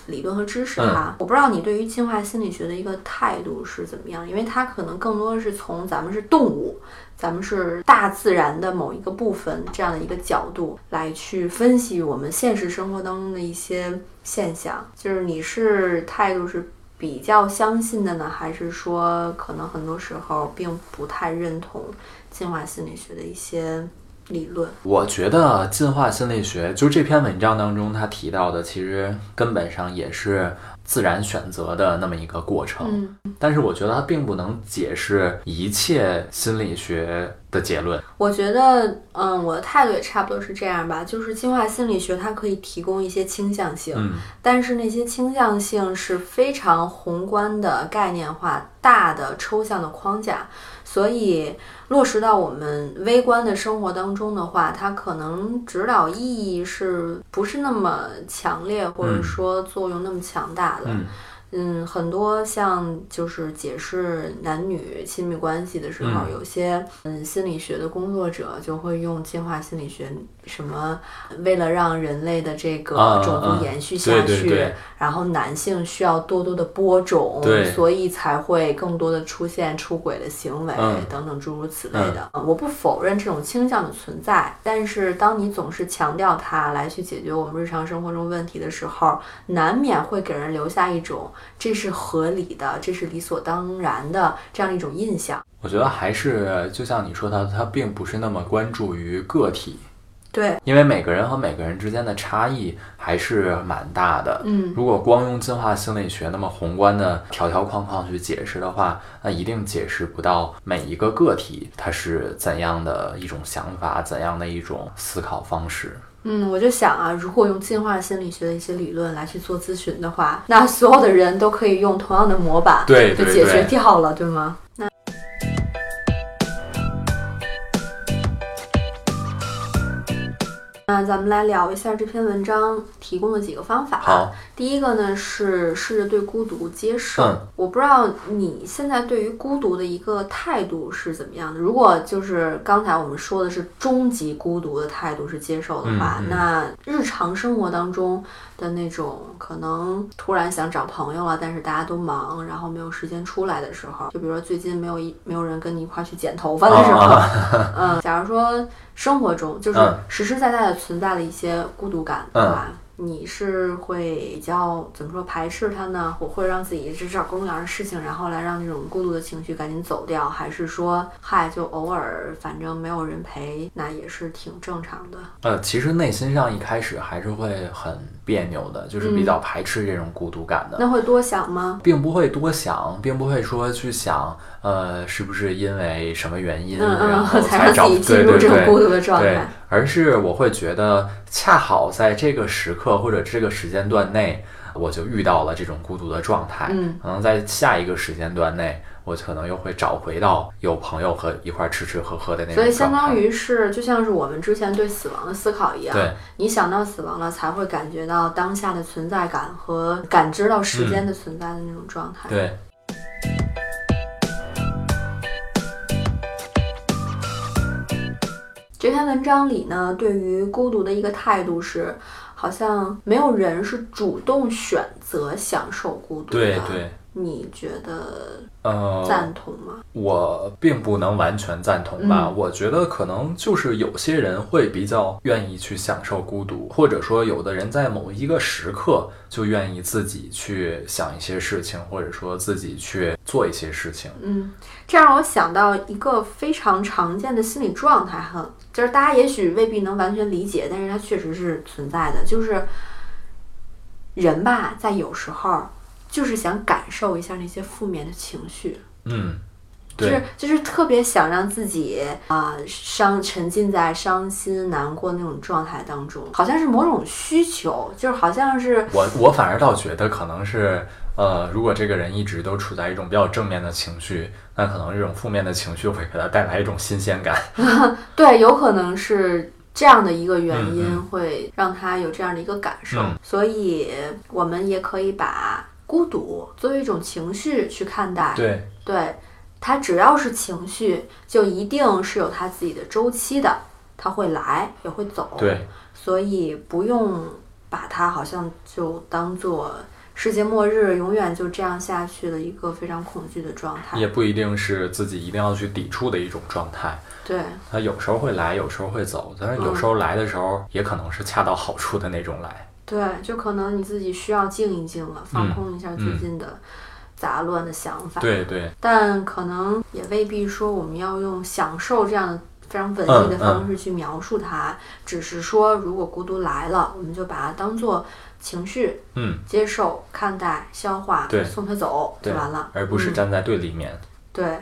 理论和知识哈。我不知道你对于进化心理学的一个态度是怎么样，因为它可能更多的是从咱们是动物，咱们是大自然的某一个部分这样的一个角度来去分析我们现实生活当中的一些现象。就是你是态度是。比较相信的呢，还是说可能很多时候并不太认同进化心理学的一些理论？我觉得进化心理学就这篇文章当中他提到的，其实根本上也是。自然选择的那么一个过程，但是我觉得它并不能解释一切心理学的结论。我觉得，嗯，我的态度也差不多是这样吧，就是进化心理学它可以提供一些倾向性，但是那些倾向性是非常宏观的概念化、大的抽象的框架。所以落实到我们微观的生活当中的话，它可能指导意义是不是那么强烈，或者说作用那么强大的？嗯，很多像就是解释男女亲密关系的时候，有些嗯心理学的工作者就会用进化心理学，什么为了让人类的这个种族延续下去，然后男性需要多多的播种，所以才会更多的出现出轨的行为等等诸如此类的。我不否认这种倾向的存在，但是当你总是强调它来去解决我们日常生活中问题的时候，难免会给人留下一种。这是合理的，这是理所当然的，这样一种印象。我觉得还是就像你说的，他并不是那么关注于个体。对，因为每个人和每个人之间的差异还是蛮大的。嗯，如果光用进化心理学那么宏观的条条框框去解释的话，那一定解释不到每一个个体他是怎样的一种想法，怎样的一种思考方式。嗯，我就想啊，如果用进化心理学的一些理论来去做咨询的话，那所有的人都可以用同样的模板，对，就解决掉了，对吗？那那咱们来聊一下这篇文章提供的几个方法。好。第一个呢是试着对孤独接受。我不知道你现在对于孤独的一个态度是怎么样的。如果就是刚才我们说的是终极孤独的态度是接受的话，那日常生活当中的那种可能突然想找朋友了，但是大家都忙，然后没有时间出来的时候，就比如说最近没有一没有人跟你一块去剪头发的时候，嗯，假如说生活中就是实实在在的存在了一些孤独感对吧。你是会比较怎么说排斥他呢？我会让自己只找各种各样的事情，然后来让这种孤独的情绪赶紧走掉，还是说嗨，就偶尔反正没有人陪，那也是挺正常的。呃，其实内心上一开始还是会很别扭的，就是比较排斥这种孤独感的。那会多想吗？并不会多想，并不会说去想，呃，是不是因为什么原因，然后 才让自己进入这种孤独的状态？而是我会觉得，恰好在这个时刻或者这个时间段内，我就遇到了这种孤独的状态。嗯，可能在下一个时间段内，我可能又会找回到有朋友和一块吃吃喝喝的那种所以，相当于是就像是我们之前对死亡的思考一样。对，你想到死亡了，才会感觉到当下的存在感和感知到时间的存在的那种状态。对。这篇文章里呢，对于孤独的一个态度是，好像没有人是主动选择享受孤独的。对对，你觉得？呃，赞同吗？我并不能完全赞同吧。我觉得可能就是有些人会比较愿意去享受孤独，或者说有的人在某一个时刻就愿意自己去想一些事情，或者说自己去做一些事情。嗯，这让我想到一个非常常见的心理状态，哈，就是大家也许未必能完全理解，但是它确实是存在的。就是人吧，在有时候。就是想感受一下那些负面的情绪。嗯。就是就是特别想让自己啊伤沉浸在伤心难过那种状态当中，好像是某种需求，就是好像是我我反而倒觉得可能是呃，如果这个人一直都处在一种比较正面的情绪，那可能这种负面的情绪会给他带来一种新鲜感。对，有可能是这样的一个原因会让他有这样的一个感受，所以我们也可以把孤独作为一种情绪去看待。对对。它只要是情绪，就一定是有它自己的周期的，它会来也会走。对，所以不用把它好像就当做世界末日，永远就这样下去的一个非常恐惧的状态。也不一定是自己一定要去抵触的一种状态。对，它有时候会来，有时候会走，但是有时候来的时候，也可能是恰到好处的那种来。对，就可能你自己需要静一静了，放空一下最近的。杂乱的想法，对对，但可能也未必说我们要用享受这样的非常文艺的方式去描述它，只是说如果孤独来了，我们就把它当做情绪，嗯，接受、看待、消化，对，送它走就完了，而不是站在对立面，对。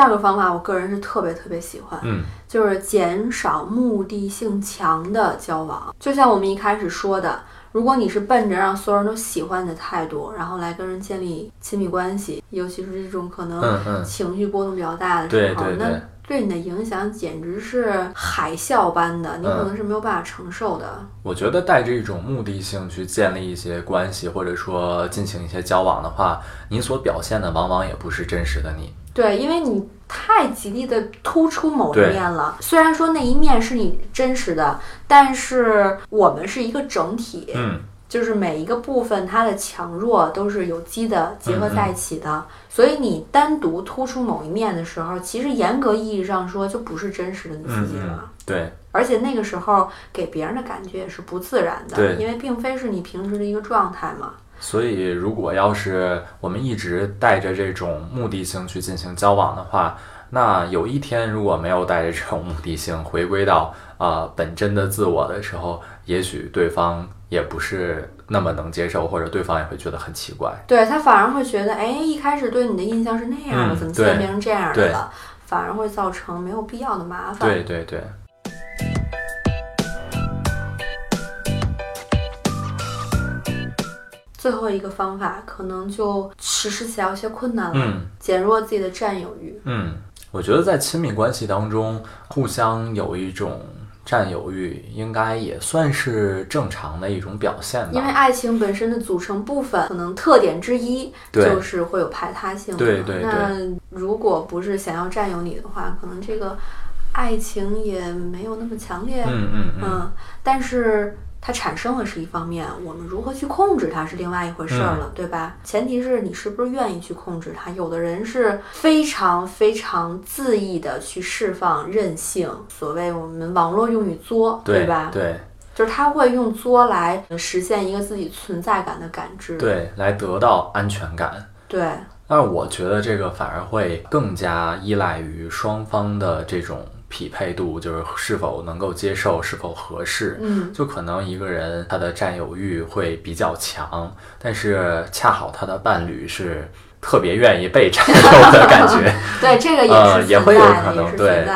第二个方法，我个人是特别特别喜欢，嗯，就是减少目的性强的交往。就像我们一开始说的，如果你是奔着让所有人都喜欢你的态度，然后来跟人建立亲密关系，尤其是这种可能情绪波动比较大的时候，那对你的影响简直是海啸般的，你可能是没有办法承受的。我觉得带着一种目的性去建立一些关系，或者说进行一些交往的话，你所表现的往往也不是真实的你。对，因为你太极力的突出某一面了。虽然说那一面是你真实的，但是我们是一个整体，嗯，就是每一个部分它的强弱都是有机的结合在一起的。所以你单独突出某一面的时候，其实严格意义上说就不是真实的你自己了。对，而且那个时候给别人的感觉也是不自然的，因为并非是你平时的一个状态嘛。所以，如果要是我们一直带着这种目的性去进行交往的话，那有一天如果没有带着这种目的性回归到啊本真的自我的时候，也许对方也不是那么能接受，或者对方也会觉得很奇怪。对他反而会觉得，哎，一开始对你的印象是那样的，怎么现在变成这样的了？反而会造成没有必要的麻烦。对对对。最后一个方法可能就实施起来有些困难了，减弱自己的占有欲。嗯，我觉得在亲密关系当中，互相有一种占有欲，应该也算是正常的一种表现吧。因为爱情本身的组成部分，可能特点之一就是会有排他性。对对对。那如果不是想要占有你的话，可能这个爱情也没有那么强烈。嗯嗯嗯。但是。它产生了是一方面，我们如何去控制它是另外一回事儿了，对吧？前提是你是不是愿意去控制它。有的人是非常非常恣意的去释放任性，所谓我们网络用语“作”，对吧？对，就是他会用作来实现一个自己存在感的感知，对，来得到安全感。对，但是我觉得这个反而会更加依赖于双方的这种。匹配度就是是否能够接受，是否合适。嗯，就可能一个人他的占有欲会比较强，但是恰好他的伴侣是。特别愿意被占有的感觉，对这个也是也会有可能对，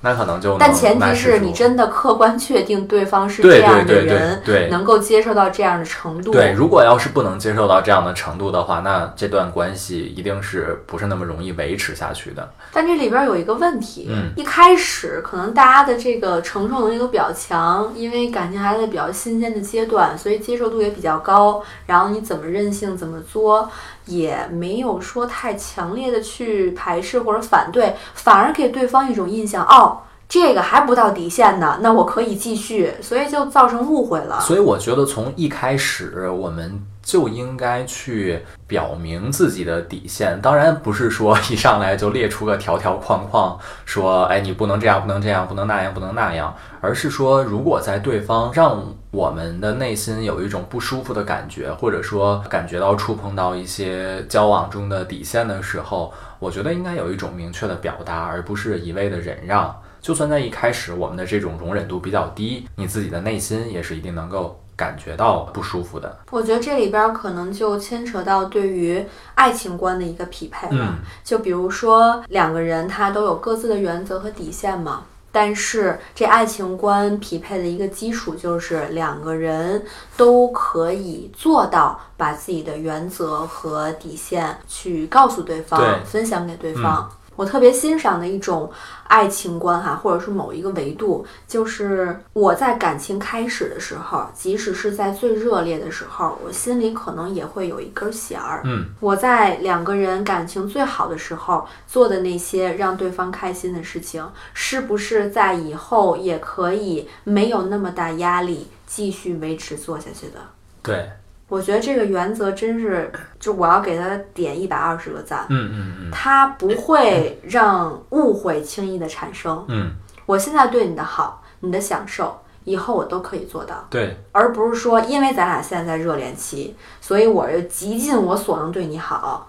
那可能就但前提是你真的客观确定对方是这样的人，对能够接受到这样的程度。对，如果要是不能接受到这样的程度的话，那这段关系一定是不是那么容易维持下去的。但这里边有一个问题，嗯，一开始可能大家的这个承受能力都比较强，因为感情还在比较新鲜的阶段，所以接受度也比较高。然后你怎么任性，怎么作。也没有说太强烈的去排斥或者反对，反而给对方一种印象，哦，这个还不到底线呢，那我可以继续，所以就造成误会了。所以我觉得从一开始我们就应该去表明自己的底线，当然不是说一上来就列出个条条框框，说，哎，你不能这样，不能这样，不能那样，不能那样，而是说，如果在对方让。我们的内心有一种不舒服的感觉，或者说感觉到触碰到一些交往中的底线的时候，我觉得应该有一种明确的表达，而不是一味的忍让。就算在一开始我们的这种容忍度比较低，你自己的内心也是一定能够感觉到不舒服的。我觉得这里边可能就牵扯到对于爱情观的一个匹配了。就比如说两个人他都有各自的原则和底线嘛。但是，这爱情观匹配的一个基础就是两个人都可以做到把自己的原则和底线去告诉对方，分享给对方。我特别欣赏的一种爱情观哈，或者是某一个维度，就是我在感情开始的时候，即使是在最热烈的时候，我心里可能也会有一根弦儿。嗯，我在两个人感情最好的时候做的那些让对方开心的事情，是不是在以后也可以没有那么大压力继续维持做下去的？对。我觉得这个原则真是，就我要给他点一百二十个赞。嗯嗯嗯，他不会让误会轻易的产生。嗯，我现在对你的好，你的享受，以后我都可以做到。对，而不是说因为咱俩现在在热恋期，所以我就极尽我所能对你好，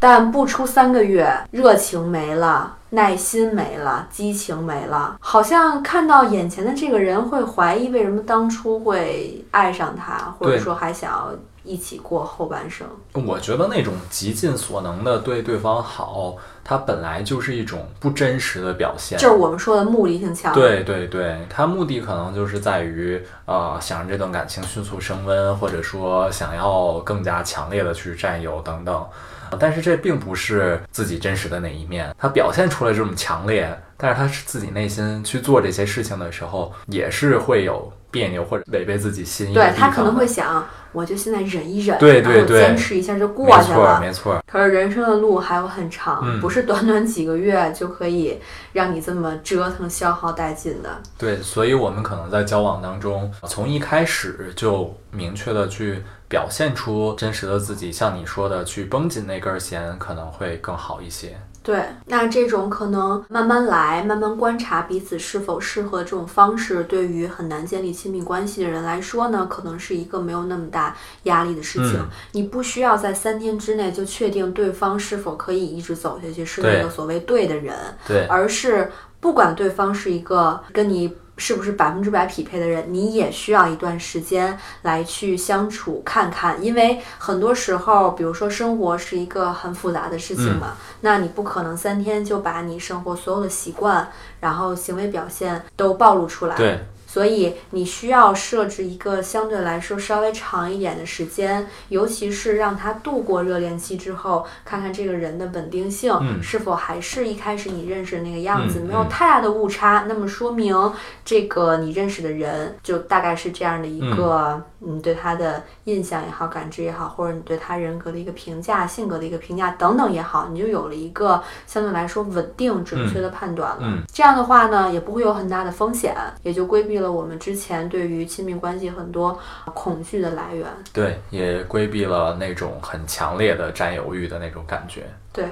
但不出三个月，热情没了。耐心没了，激情没了，好像看到眼前的这个人会怀疑为什么当初会爱上他，或者说还想要一起过后半生。我觉得那种极尽所能的对对方好，它本来就是一种不真实的表现，就是我们说的目的性强。对对对，他目的可能就是在于呃，想让这段感情迅速升温，或者说想要更加强烈的去占有等等。但是这并不是自己真实的那一面，他表现出来这种强烈，但是他是自己内心去做这些事情的时候，也是会有别扭或者违背自己心意。对他可能会想，我就现在忍一忍，对对对，坚持一下就过去了。没错没错。可是人生的路还有很长，不是短短几个月就可以让你这么折腾消耗殆尽的。对，所以我们可能在交往当中，从一开始就明确的去。表现出真实的自己，像你说的，去绷紧那根弦，可能会更好一些。对，那这种可能慢慢来，慢慢观察彼此是否适合这种方式，对于很难建立亲密关系的人来说呢，可能是一个没有那么大压力的事情。你不需要在三天之内就确定对方是否可以一直走下去，是那个所谓对的人，对，而是不管对方是一个跟你。是不是百分之百匹配的人，你也需要一段时间来去相处看看，因为很多时候，比如说生活是一个很复杂的事情嘛，那你不可能三天就把你生活所有的习惯，然后行为表现都暴露出来。对。所以你需要设置一个相对来说稍微长一点的时间，尤其是让他度过热恋期之后，看看这个人的稳定性是否还是一开始你认识的那个样子，没有太大的误差，那么说明这个你认识的人就大概是这样的一个，嗯，对他的印象也好，感知也好，或者你对他人格的一个评价、性格的一个评价等等也好，你就有了一个相对来说稳定、准确的判断了。这样的话呢，也不会有很大的风险，也就规避了。我们之前对于亲密关系很多恐惧的来源，对，也规避了那种很强烈的占有欲的那种感觉，对。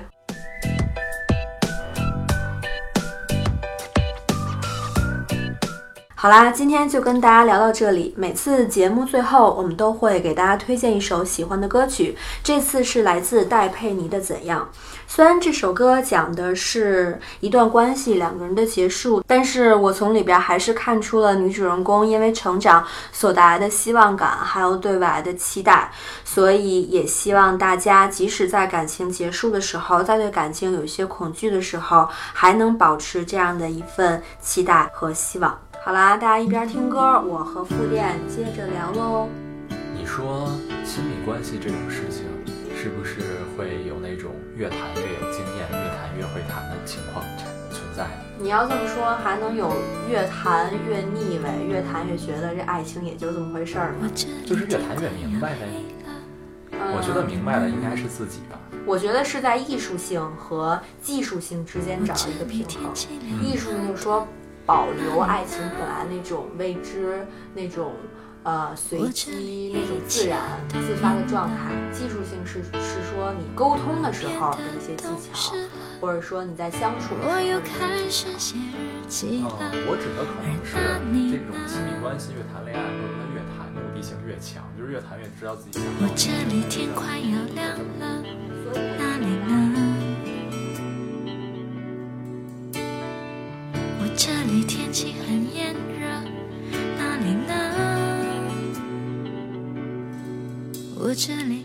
好啦，今天就跟大家聊到这里。每次节目最后，我们都会给大家推荐一首喜欢的歌曲。这次是来自戴佩妮的《怎样》。虽然这首歌讲的是一段关系两个人的结束，但是我从里边还是看出了女主人公因为成长所带来的希望感，还有对未来的期待。所以也希望大家，即使在感情结束的时候，在对感情有一些恐惧的时候，还能保持这样的一份期待和希望。好啦，大家一边听歌，我和副店接着聊喽。你说亲密关系这种事情，是不是会有那种越谈你要这么说，还能有越谈越腻味、越谈越觉得这爱情也就这么回事儿吗？就是越谈越明白呗。我觉得明白的应该是自己吧。我觉得是在艺术性和技术性之间找一个平衡。艺术性就是说。保留爱情本来那种未知、那种呃随机、那种自然自发的状态。技术性是是说你沟通的时候的一些技巧，或者说你在相处的时候的一些技巧。我指的可能是这种亲密关系越谈恋爱，或者越谈目的性越强，就是越谈越知道自己想要什么。这里天气很炎热，哪里呢？我这里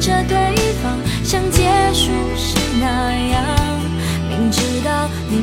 着对方，像结束时那样？明知道你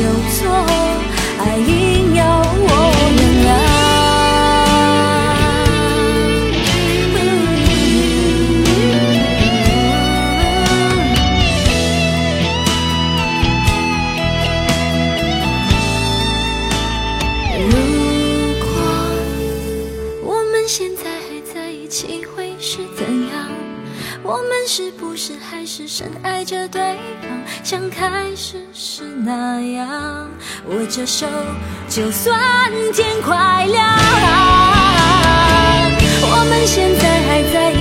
有错，还硬要我原谅。如果我们现在还在一起，会是怎样？我们是不是还是深爱着对方，像开始时那样？握着手就算天快亮我们现在还在